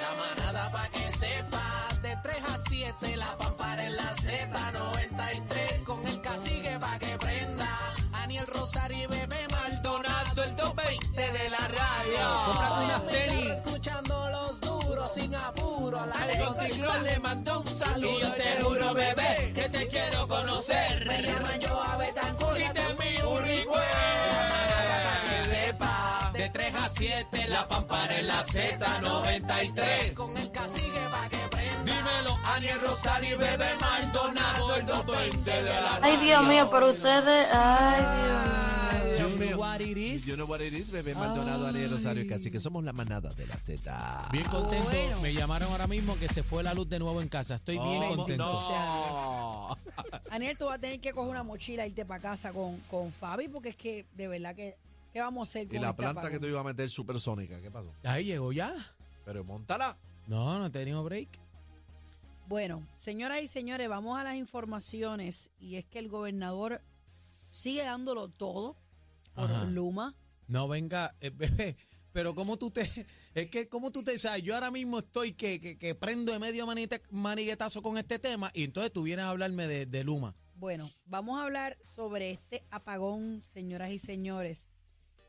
La manada pa' que sepas, de 3 a 7, la pampara en la Z93, con el cacique pa' que prenda. Aniel Rosario y Bebé Maldonado, el 220 de la radio. Cómprate unas tenis. Escuchando los duros sin apuro. La Tigrón le mandó un saludo. Y yo te juro, bebé, que te quiero conocer. Me llaman yo a Betancourt y te envío un sepa. De 3 a 7, la pampara en la Z93. Con el cacique pa' que prenda. Dímelo, Aniel Rosario y Bebé Maldonado, el 220 de la Ay, Dios mío, pero ustedes. Ay, Dios You mío. know what it is. You know what it is, bebé Maldonado, Ariel Rosario, casi que somos la manada de la Z. Bien contento. Me llamaron ahora mismo que se fue la luz de nuevo en casa. Estoy bien Oh, contento. no. Aniel, tú vas a tener que coger una mochila e irte para casa con, con Fabi, porque es que de verdad que. ¿Qué vamos a hacer con Y la este planta apagón? que tú ibas a meter supersónica, ¿qué pasó? Ahí llegó ya. Pero montala. No, no he tenido break. Bueno, señoras y señores, vamos a las informaciones. Y es que el gobernador sigue dándolo todo por Ajá. Luma. No venga, eh, bebé. Pero como tú te, es que como tú te, o sea, yo ahora mismo estoy que, que, que prendo de medio manite- maniguetazo con este tema y entonces tú vienes a hablarme de, de Luma. Bueno, vamos a hablar sobre este apagón, señoras y señores.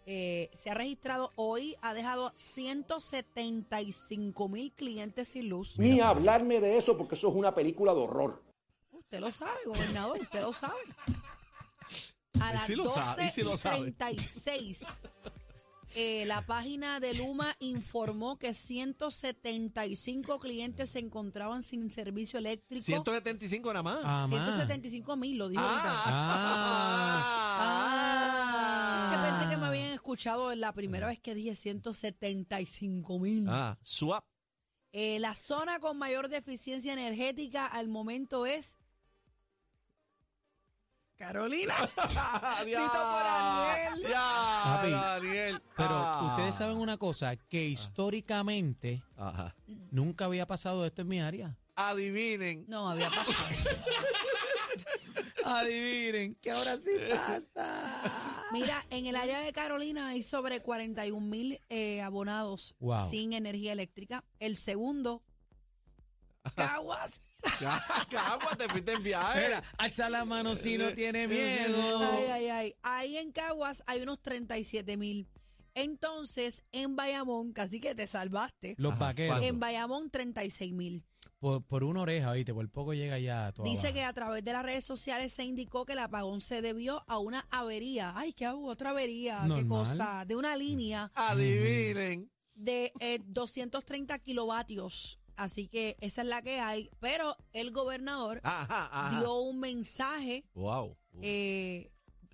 Eh, se ha registrado hoy, ha dejado 175 mil clientes sin luz. Ni hablarme de eso porque eso es una película de horror. Usted lo sabe, gobernador, usted lo sabe. A las sí lo sabe, y sí lo sabe. 12.36, eh, la página de Luma informó que 175 clientes se encontraban sin servicio eléctrico. 175 nada más. Ah, más. 175 mil, lo dijo ahorita. Ah. Escuchado la primera vez que dije 175 mil. Ah, swap. Eh, la zona con mayor deficiencia energética al momento es Carolina. Dito por Aniel. Ya, Papi, Daniel. Pero Ah. ustedes saben una cosa, que históricamente Ajá. nunca había pasado esto en mi área. Adivinen. No, había pasado. Adivinen, que ahora sí pasa. Mira, en el área de Carolina hay sobre 41 mil eh, abonados Wow. sin energía eléctrica. El segundo, Caguas. Agua, te fuiste en viaje. Mira, alza la mano si no tiene miedo. Ay, ay, ay. Ahí en Caguas hay unos 37 mil. Entonces, en Bayamón, casi que te salvaste. Los Ajá, vaqueros. ¿cuánto? En Bayamón, 36 mil. Por, por una oreja, ¿viste? Por poco llega ya todo Dice abajo. que a través de las redes sociales se indicó que el apagón se debió a una avería. Ay, ¿qué hago? Otra avería. Qué cosa. De una línea Adivinen. de eh, 230 kilovatios. Así que esa es la que hay. Pero el gobernador Ajá, ajá. dio un mensaje. Wow. eh,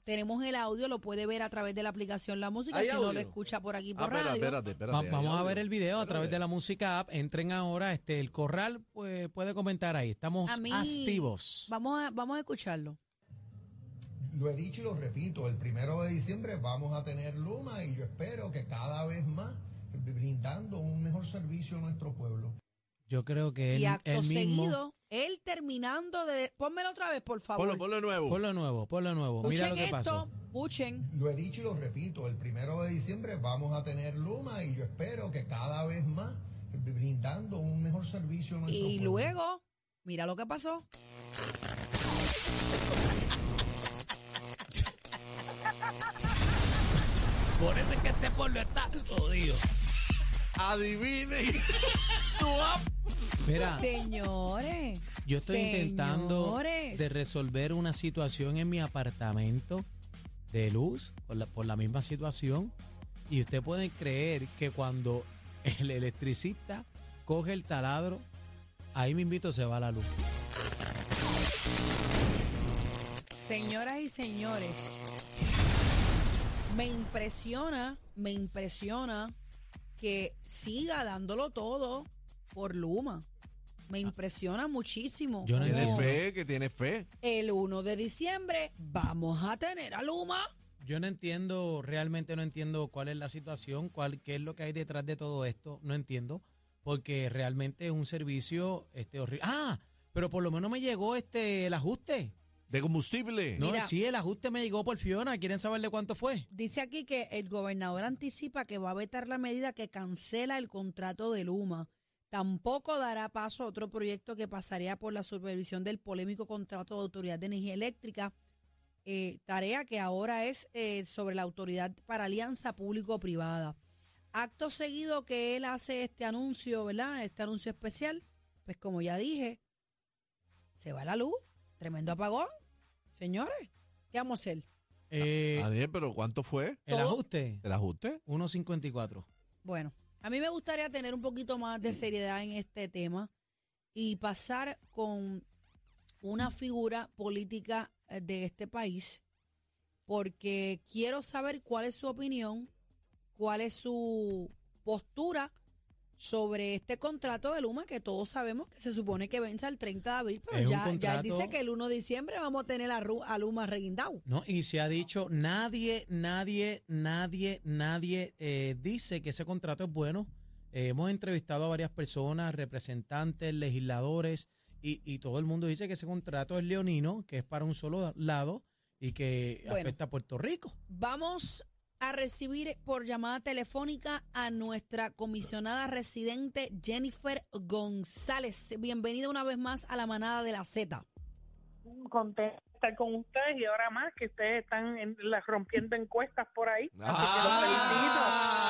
tenemos el audio, lo puede ver a través de la aplicación La Música, ¿Hay si no lo escucha por aquí Ah, por espera, radio. espérate, espérate. Va- hay vamos a ver el video a través de la música app. Entren ahora, este, el corral pues, puede comentar ahí. Estamos A mí- activos. Vamos a, vamos a escucharlo. Lo he dicho y lo repito, el primero de diciembre vamos a tener Luma y yo espero que cada vez más brindando un mejor servicio a nuestro pueblo. Yo creo que él, y acto él mismo. seguido, él terminando de... Pónmelo otra vez, por favor. Ponlo, ponlo nuevo. Por lo nuevo, por lo nuevo. Mira lo que esto, pasó. Lo he dicho y lo repito, el primero de diciembre vamos a tener Luma y yo espero que cada vez más brindando un mejor servicio a nuestro Y pueblo. luego, mira lo que pasó. Por eso es que este pueblo está jodido. Adivinen. Mira, Señores. yo estoy intentando de resolver una situación en mi apartamento de luz por la, por la misma situación. Y usted puede creer que cuando el electricista coge el taladro, ahí me invito se va la luz. Señoras y señores, me impresiona, me impresiona que siga dándolo todo por Luma. Me impresiona muchísimo. Ah. Yo no Tiene fe, que tiene fe. El 1 de diciembre vamos a tener a Luma. Yo no entiendo, realmente no entiendo cuál es la situación, cuál, qué es lo que hay detrás de todo esto, no entiendo, porque realmente es un servicio este horrible. Ah, pero por lo menos me llegó este el ajuste. De combustible. No, Mira. sí, el ajuste me llegó por Fiona. ¿Quieren saber de cuánto fue? Dice aquí que el gobernador anticipa que va a vetar la medida que cancela el contrato de Luma. Tampoco dará paso a otro proyecto que pasaría por la supervisión del polémico contrato de Autoridad de Energía Eléctrica, eh, tarea que ahora es eh, sobre la Autoridad para Alianza Público-Privada. Acto seguido que él hace este anuncio, ¿verdad? Este anuncio especial, pues como ya dije, se va la luz, tremendo apagón. Señores, ¿qué vamos a hacer? Eh, Daniel, pero ¿cuánto fue el todo- ajuste, el ajuste? 1.54. Bueno, a mí me gustaría tener un poquito más de seriedad en este tema y pasar con una figura política eh, de este país, porque quiero saber cuál es su opinión, cuál es su postura sobre este contrato de Luma que todos sabemos que se supone que vence el 30 de abril, pero ya, ya dice que el 1 de diciembre vamos a tener a, Ru- a Luma reguindado. No, y se ha dicho, nadie, nadie, nadie, nadie eh, dice que ese contrato es bueno. Eh, hemos entrevistado a varias personas, representantes, legisladores, y, y todo el mundo dice que ese contrato es leonino, que es para un solo lado y que Bueno. afecta a Puerto Rico. Vamos a recibir por llamada telefónica a nuestra comisionada residente Jennifer González. Bienvenida una vez más a la manada de la Z. contenta estar con ustedes y ahora más que ustedes están en, las rompiendo encuestas por ahí. Así que los felicito.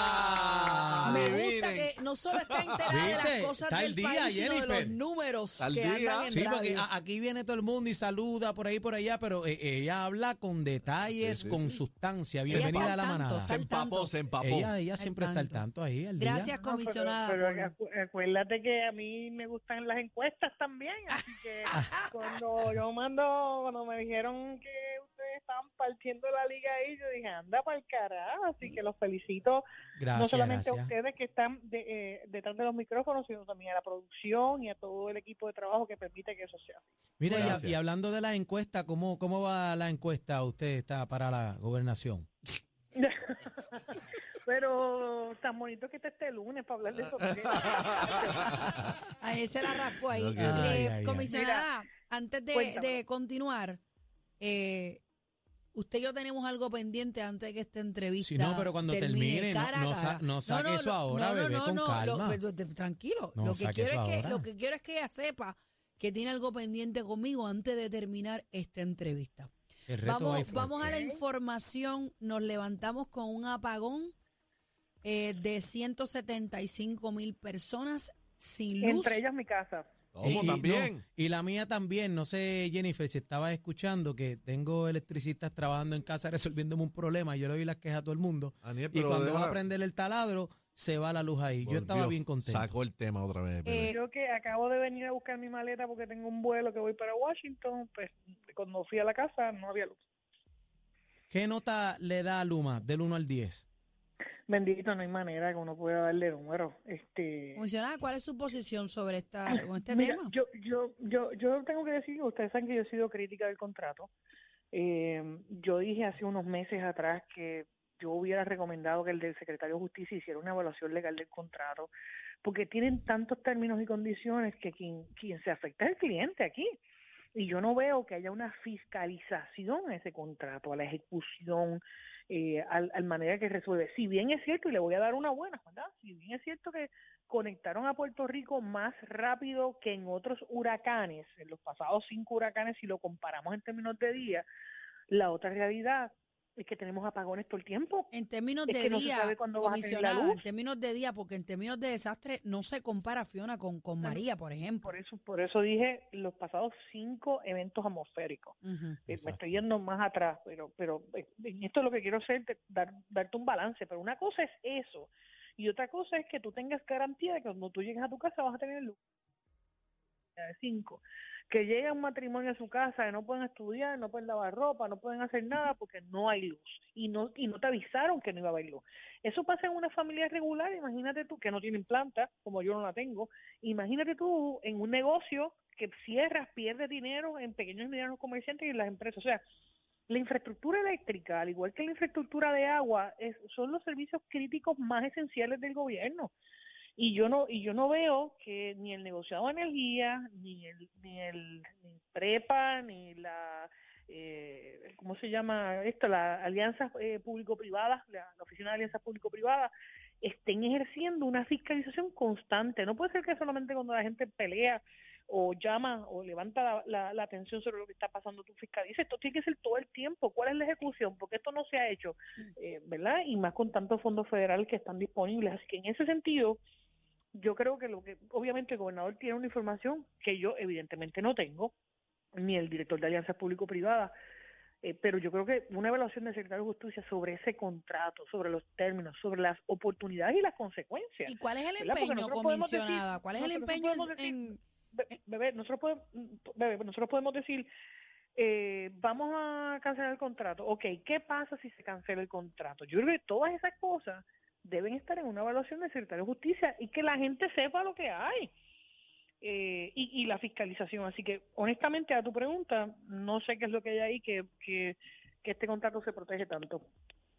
Ah, Me gusta que no solo está enterada de las ¿Viste? cosas Está del día, país, sino de Jennifer. los números Al que día. andan en Sí, porque radio. a- aquí viene todo el mundo y saluda por ahí por allá, pero eh, ella habla con detalles, Sí, sí, con sí. sustancia. Sí, Bienvenida está a la al tanto, manada. está Se al empapó, tanto. se empapó. Ella, ella siempre está al tanto. tanto ahí, al día. Gracias, No, pero- comisionada. pero por- acu- acuérdate que a mí me gustan las encuestas también, así que cuando yo mando, cuando me dijeron que ustedes estaban partiendo la liga ahí, yo dije, anda para el carajo, así que los felicito Gracias, no solamente a ustedes que están de- eh, detrás de los micrófonos, sino también a la producción y a todo el equipo de trabajo que permite que eso sea. Mira, y, hablando de la encuesta, ¿cómo, ¿cómo va la encuesta? ¿Usted está para la gobernación? Pero tan bonito que está este lunes para hablar de eso. A él se la raspó ahí. Que- Eh, Ay, ay, ay. comisionada, antes de continuar, eh, usted y yo tenemos algo pendiente antes de que esta entrevista Sí, no, pero cuando termine, no- cara no sa- no saque eso lo- ahora, bebé, con lo- calma. pero te- tranquilo. No lo, que quiero es que, ahora. lo que quiero es que ella sepa que tiene algo pendiente conmigo antes de terminar esta entrevista. Vamos, vamos a la información. Nos levantamos con un apagón eh, de 175 mil personas sin luz. Entre ellas mi casa. ¿Cómo Y- también? no, y la mía también, no sé, Jennifer, si estabas escuchando que tengo electricistas trabajando en casa resolviéndome un problema, yo le doy las quejas a todo el mundo. Y cuando va deja- a prender el taladro, se va la luz ahí. Yo estaba bien contento. Sacó el tema otra vez. Eh, Yo que acabo de venir a buscar mi maleta porque tengo un vuelo que voy para Washington, pues cuando fui a la casa no había luz. ¿Qué nota le da a Luma del 1 al 10? Bendito, no hay manera que uno pueda darle número. Este, Comisionada, ¿cuál es su posición sobre esta, con este Mira, tema? Yo, yo, yo, yo tengo que decir, ustedes saben que yo he sido crítica del contrato. Eh, yo dije hace unos meses atrás que yo hubiera recomendado que el del secretario de Justicia hiciera una evaluación legal del contrato, porque tienen tantos términos y condiciones que quien, quien se afecta es el cliente aquí. Y yo no veo que haya una fiscalización a ese contrato, a la ejecución, eh, al, manera que resuelve. Si bien es cierto, y le voy a dar una buena, ¿verdad? Si bien es cierto que conectaron a Puerto Rico más rápido que en otros huracanes, en los pasados cinco huracanes, si lo comparamos en términos de día, la otra realidad es que tenemos apagones todo el tiempo. En términos Es de no día, la comisionada, en términos de día, porque en términos de desastre no se compara Fiona con, con Bueno, María, por ejemplo. Por eso, por eso dije los pasados cinco eventos atmosféricos. Eh, Me estoy yendo más atrás, pero, pero eh, en esto lo que quiero hacer es dar, darte un balance. Pero una cosa es eso, y otra cosa es que tú tengas garantía de que cuando tú llegues a tu casa vas a tener luz. De cinco. Que llega un matrimonio a su casa y no pueden estudiar, no pueden lavar ropa, no pueden hacer nada porque no hay luz y no y no te avisaron que no iba a haber luz. Eso pasa en una familia regular, imagínate tú que no tienen planta, como yo no la tengo, imagínate tú en un negocio que cierras, pierdes dinero en pequeños y medianos comerciantes y en las empresas. O sea, la infraestructura eléctrica, al igual que la infraestructura de agua, es, son los servicios críticos más esenciales del gobierno. Y yo no y yo no veo que ni el negociado de energía, ni el ni el ni prepa, ni la eh, ¿cómo se llama esto? La alianza eh, público-privada, la, la oficina de alianzas público-privadas, estén ejerciendo una fiscalización constante. No puede ser que solamente cuando la gente pelea o llama o levanta la, la, la atención sobre lo que está pasando tú fiscaliza. Esto tiene que ser todo el tiempo. ¿Cuál es la ejecución? Porque esto no se ha hecho, eh, ¿verdad? Y más con tantos fondos federales que están disponibles. Así que en ese sentido, yo creo que lo que, obviamente el gobernador tiene una información que yo evidentemente no tengo, ni el director de alianzas público-privadas, eh, pero yo creo que una evaluación del secretario de Justicia sobre ese contrato, sobre los términos, sobre las oportunidades y las consecuencias. ¿Y cuál es el empeño, nosotros podemos decir- comisionada? ¿Cuál es el nosotros empeño en- podemos decir- en, Be- bebé, nosotros podemos, bebé, nosotros podemos decir, eh, vamos a cancelar el contrato. Ok, ¿qué pasa si se cancela el contrato? Yo creo que todas esas cosas deben estar en una evaluación del secretario de Justicia y que la gente sepa lo que hay. Eh, y, y la fiscalización. Así que, honestamente, a tu pregunta, no sé qué es lo que hay ahí que, que, este contrato se protege tanto.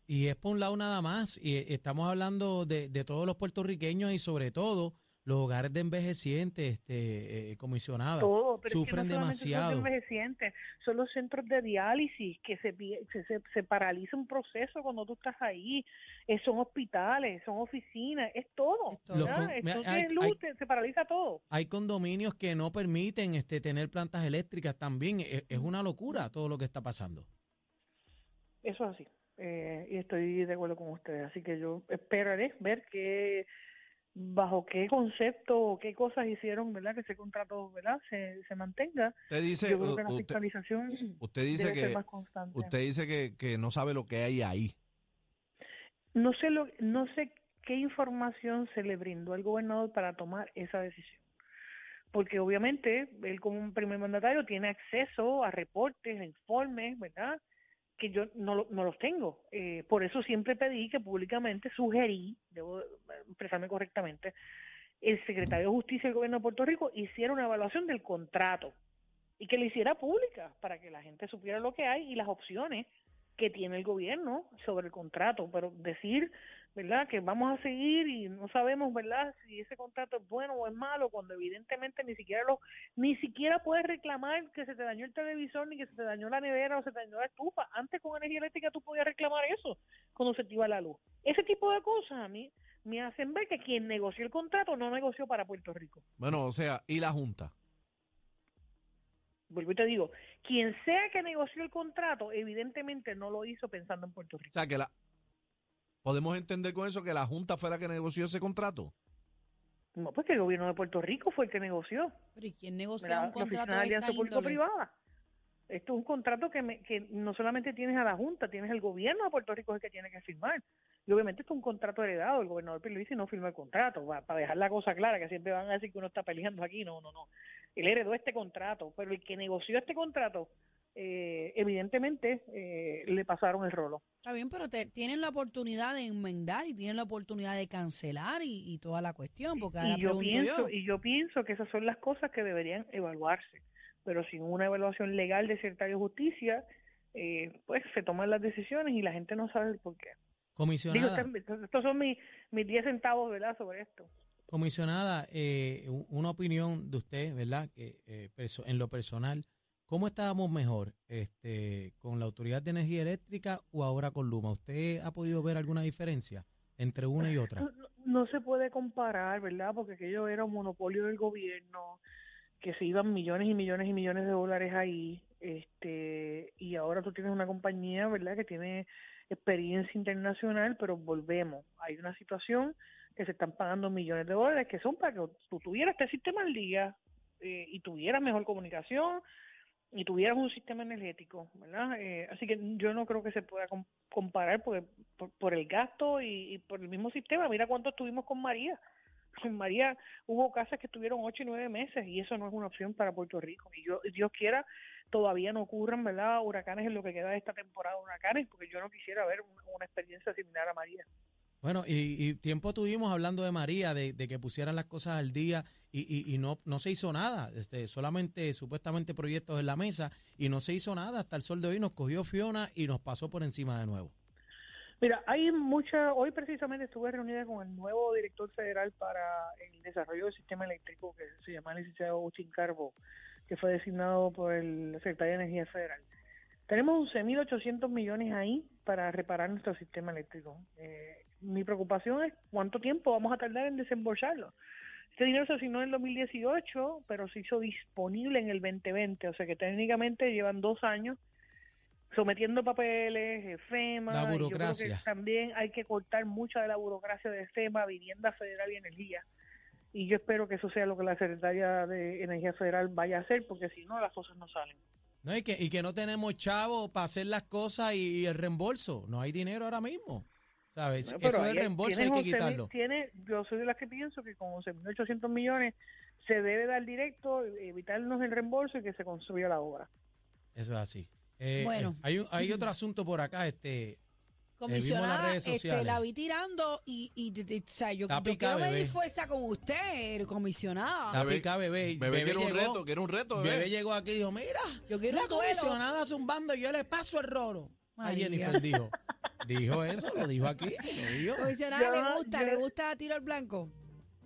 Y es por un lado nada más, y estamos hablando de, de todos los puertorriqueños y sobre todo los hogares de envejecientes, este, eh, comisionada, todo, pero sufren es que no demasiado. Son los envejecientes, son los centros de diálisis que se, se, se, paraliza un proceso cuando tú estás ahí, eh, son hospitales, son oficinas, es todo. Es todo. Los ¿verdad? con- mira, Entonces, hay- luz, hay- te- se paraliza todo. Hay condominios que no permiten este, tener plantas eléctricas también. Es, es una locura todo lo que está pasando. Eso es así. Eh, y estoy de acuerdo con ustedes. Así que yo esperaré ver qué, bajo qué concepto o qué cosas hicieron, ¿verdad? Que ese contrato, ¿verdad? Se, se mantenga. Usted dice, yo creo que la usted, fiscalización usted dice debe ser que más constante. usted dice que, que no sabe lo que hay ahí. No sé lo, no sé qué información se le brindó al gobernador para tomar esa decisión. Porque obviamente él como un primer mandatario tiene acceso a reportes, a informes, ¿verdad? Que yo no, lo- no los tengo. Eh, por eso siempre pedí que públicamente sugerí, debo expresarme correctamente, el secretario de Justicia del Gobierno de Puerto Rico hiciera una evaluación del contrato y que la hiciera pública para que la gente supiera lo que hay y las opciones que tiene el gobierno sobre el contrato, pero decir, ¿verdad?, que vamos a seguir y no sabemos, ¿verdad?, si ese contrato es bueno o es malo, cuando evidentemente ni siquiera lo, ni siquiera puedes reclamar que se te dañó el televisor, ni que se te dañó la nevera o se te dañó la estufa. Antes con energía eléctrica tú podías reclamar eso cuando se te iba la luz. Ese tipo de cosas a mí me hacen ver que quien negoció el contrato no negoció para Puerto Rico. Bueno, o sea, y la Junta. Vuelvo y te digo, quien sea que negoció el contrato, evidentemente no lo hizo pensando en Puerto O Rico. sea, que la podemos entender con eso que la Junta fue la que negoció ese contrato. No, pues que el gobierno de Puerto Rico fue el que negoció. pero ¿y quién ¿verdad? un la Oficina contrato de Alianza? Público-Privada. Esto es un contrato que, me- que no solamente tienes a la Junta, tienes el gobierno de Puerto Rico es el que tiene que firmar. Y obviamente esto es un contrato heredado, el gobernador Pierluisi no firmó el contrato, va- para dejar la cosa clara, que siempre van a decir que uno está peleando aquí, no, no, no. Él heredó este contrato, pero el que negoció este contrato, eh, evidentemente eh, le pasaron el rolo. Está bien, pero te, tienen la oportunidad de enmendar y tienen la oportunidad de cancelar y, y toda la cuestión, porque ahora y yo pienso yo. y yo pienso que esas son las cosas que deberían evaluarse pero sin una evaluación legal del secretario de justicia eh, pues se toman las decisiones y la gente no sabe el por qué Comisionada, estos son mis mis 10 centavos verdad sobre esto comisionada eh, una opinión de usted, ¿verdad? Que eh, en lo personal, ¿cómo estábamos mejor? este ¿Con la Autoridad de Energía Eléctrica o ahora con Luma? ¿Usted ha podido ver alguna diferencia entre una y otra? no, se puede comparar verdad porque aquello era un monopolio del gobierno que se iban millones y millones y millones de dólares ahí este y ahora tú tienes una compañía verdad que tiene experiencia internacional pero volvemos hay una situación que se están pagando millones de dólares que son para que tú tuvieras este sistema al día eh, y tuvieras mejor comunicación y tuvieras un sistema energético, ¿verdad? Eh, así que yo no creo que se pueda com- comparar porque, por, por el gasto y, y por el mismo sistema. Mira cuánto estuvimos con María. Con María hubo casas que estuvieron ocho y nueve meses y eso no es una opción para Puerto Rico. Y yo, Dios quiera, todavía no ocurran, ¿verdad? Huracanes en lo que queda de esta temporada de huracanes, porque yo no quisiera ver una, una experiencia similar a María. Bueno, y, y tiempo tuvimos hablando de María, de, que pusieran las cosas al día y, y, no, no se hizo nada, este, solamente supuestamente proyectos en la mesa y no se hizo nada hasta el sol de hoy, nos cogió Fiona y nos pasó por encima de nuevo. Mira, hay mucha, hoy precisamente estuve reunida con el nuevo director federal para el desarrollo del sistema eléctrico, que se llama el licenciado Agustín Carbo, que fue designado por el secretario de Energía Federal. Tenemos 11.800 millones ahí para reparar nuestro sistema eléctrico. Eh, mi preocupación es cuánto tiempo vamos a tardar en desembolsarlo. Este dinero se asignó en el 2018, pero se hizo disponible en el 2020, o sea que técnicamente llevan dos años sometiendo papeles, FEMA. La y yo creo que burocracia. también hay que cortar mucha de la burocracia de FEMA, Vivienda Federal y Energía. Y yo espero que eso sea lo que la Secretaria de Energía Federal vaya a hacer, porque si no, las cosas no salen. No, y, que, y que no tenemos chavo para hacer las cosas y, y el reembolso. No hay dinero ahora mismo. ¿Sabes? No, Eso ahí del reembolso hay que 11.000 quitarlo. Tiene, yo soy de las que pienso que con 11.800 millones se debe dar directo, evitarnos el reembolso y que se construya la obra. Eso es así. Eh, Bueno. eh, hay, un- hay otro asunto por acá, este. Comisionada, redes este, la vi tirando y, y, y- y- o sea, yo, yo picada, quiero medir bebé. fuerza con usted, comisionada. La pica bebé. Bebé, quiere un llegó- reto, quiere un reto, bebé. Bebé llegó aquí y dijo, mira, Yo quiero la comisionada zumbando y yo le paso el roro. A María. Jennifer dijo. Dijo eso, lo dijo aquí. Lo dijo. Comisionada, Yo- ¿le gusta? yo- ¿Le gusta tiro al blanco?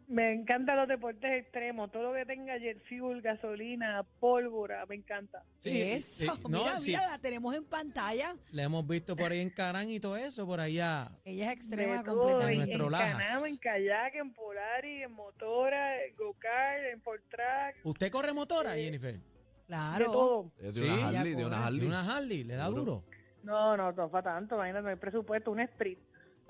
Me encantan los deportes extremos, todo lo que tenga jet fuel, gasolina, pólvora, me encanta. Sí, Eso, sí, no, mira, sí. mira, la tenemos en pantalla. Le hemos visto por ahí en Carán y todo eso, por allá. Ella es extrema De todo, completamente. en, Nuestro en Lajas. canam, en kayak, en polari, en motora, en go-kart, en track, ¿Usted corre motora, Jennifer? de Claro. todo. Eh, De Sí, una ya Harley, de una. Harley. De una Harley, le da Duro. duro. No, no, no fa tanto, imagínate, no hay presupuesto, un sprint.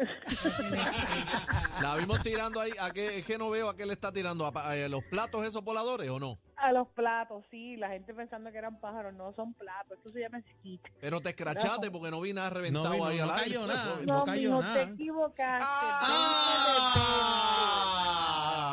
La vimos tirando ahí. ¿A qué, es que no veo a qué le está tirando? ¿A, a los platos esos voladores o no? A los platos, sí, la gente pensando que eran pájaros, no son platos, esto se llama skit. Pero te escrachaste porque no vi nada reventado no- ahí no al aire. cayó nada. No, No No, cayó mijo, nada. te equivocaste. ¡Ah!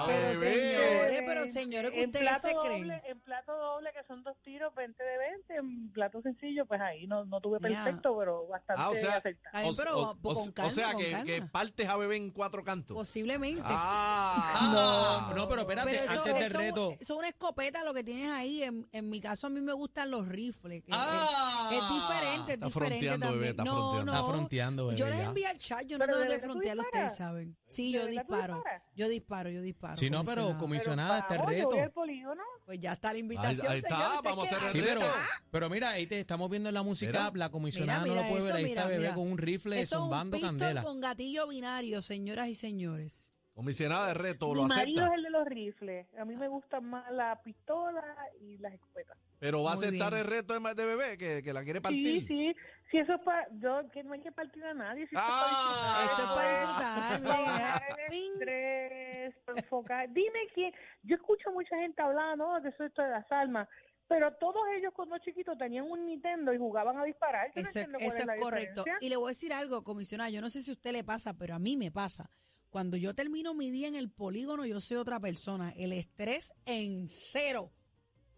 Pero señores, pero señores, que en ustedes plato se doble, creen. En plato doble, que son dos tiros, 20 de 20. En plato sencillo, pues ahí no, no tuve perfecto, pero bastante Ah, o sea, acertado. Pero o, con o- calma, o sea con que, calma. que partes a bebé en cuatro cantos. Posiblemente. Ah, No, no, pero espérate, Pero eso, antes del eso- reto. eso es una escopeta lo que tienes ahí. En, en mi caso, a mí me gustan los rifles. que Ah. es, diferente, es Está diferente fronteando, también. bebé, está no, fronteando. no. Está fronteando, bebé, Yo les envío el chat, yo no tengo ¿de que frontearlo, ustedes saben. Sí, ¿De yo disparo. Yo disparo, yo disparo. Sí, no, pero comisionada. este vamos, yo reto. voy al polígono. Pues ya está la invitación, ahí está, señor. ¿usted vamos a hacer el Sí, pero, reto. pero mira, ahí te estamos viendo en la música, Mira. la comisionada Mira, no lo puede ver, ahí mira, está bebé mira. con un rifle Eso es un pistol candela. con gatillo binario, señoras y señores. Comisionada de reto, Mi lo marido acepta. es el de los rifles. A mí me gustan más la pistola y las escopetas. Pero va a aceptar bien. el reto de, de bebé, que, que la quiere Sí, partir. sí. Si eso es para. Yo, que no hay que partir a nadie. Si esto Ah. es Esto es para disfrutar, para ping. estrés, para enfocar. Dime quién. Yo escucho mucha gente hablando ¿no? que eso es esto de las almas. Pero todos ellos cuando chiquitos tenían un Nintendo y jugaban a disparar. Yo no Eso, entiendo cuál eso es la correcto. diferencia. Y le voy a decir algo, comisionada. Yo no sé si a usted le pasa, pero a mí me pasa. Cuando yo termino mi día en el polígono, yo soy otra persona. El estrés en cero.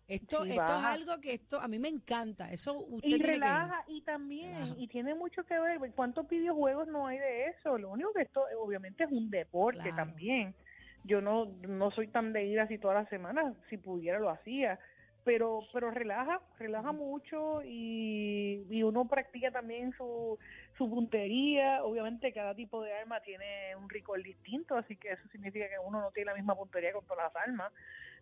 Esto, Sí, esto es algo que esto a mí me encanta. Eso usted Y tiene que- relaja, y también, Relaja. y tiene mucho que ver, ¿cuántos videojuegos no hay de eso? Lo único que esto, obviamente, es un deporte Claro. también. Yo no, no soy tan de ir así todas las semanas, si pudiera lo hacía, pero, pero relaja, relaja mucho y, y uno practica también su, su puntería. Obviamente, cada tipo de arma tiene un recall distinto, así que eso significa que uno no tiene la misma puntería con todas las armas.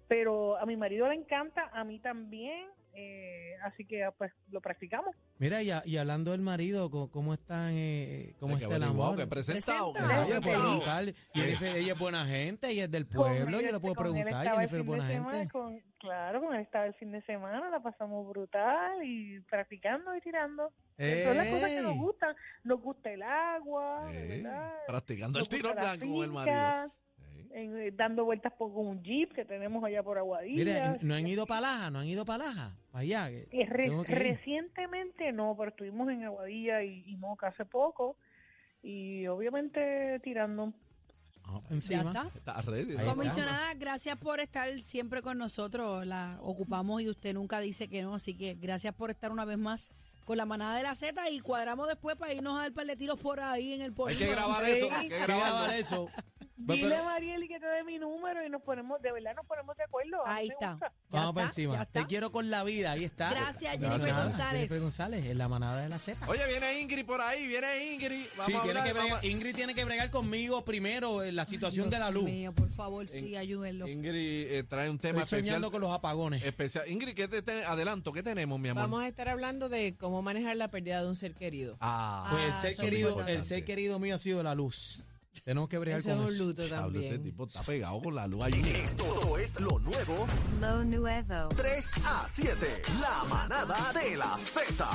Pero a mi marido le encanta, a mí también, eh, así que pues lo practicamos. Mira, y, a- y hablando del marido, ¿cómo, cómo están, eh, cómo está el amor? que presentado. que Presentado. Oye, presentado. puedo preguntarle. Y Jennifer, ella es buena gente, ella es del pueblo, yo le puedo él preguntar, Jennifer es buena semana, gente. con- claro, con él estaba el fin de semana, la pasamos brutal y practicando y tirando. Son las cosas que nos gustan. Nos gusta el agua, Eh, ¿verdad? practicando Nos el tiro blanco con el marido. En- eh, dando vueltas por un jeep que tenemos allá por Aguadilla. Mira, ¿no han ido para Laja? ¿No han ido para Laja? Para allá. re- recientemente no, pero estuvimos en Aguadilla y, y Moca hace poco y obviamente tirando. Ya encima. está. Está ready. Ahí ¿no? está. Comisionada, gracias por estar siempre con nosotros. La ocupamos y usted nunca dice que no, así que gracias por estar una vez más con la manada de la Z y cuadramos después para irnos a dar par de tiros por ahí en el Hay polígono. que grabar eso. Hay Hay que grabar eso. Dile pero- a Marieli que te dé mi número y nos ponemos, de verdad nos ponemos de acuerdo. A mí Ahí me está. gusta. Vamos para encima. Te quiero con la vida, ahí está. Gracias, Jennifer González. Jennifer González, en la manada de la Z. Oye, viene Ingrid por ahí, viene Ingrid. Vamos Sí, a tiene hablar, que bregar- vamos a- Ingrid tiene que bregar conmigo primero en la situación de la Dios luz. mío, por favor, sí, ayúdenlo. Ingrid eh, trae un tema Estoy especial. soñando con los apagones. especial. Ingrid, ¿qué te, te- adelanto? ¿Qué tenemos, mi amor? Vamos a estar hablando de cómo manejar la pérdida de un ser querido. Ah, Pues Ah, el ser eso es querido, importante. el ser querido mío ha sido la luz. Tenemos que bregar Eso con es un eso. luto Diablo, este también. tipo está pegado con la luz ahí. Esto es lo nuevo Lo nuevo. 3 a 7. La manada de la Z.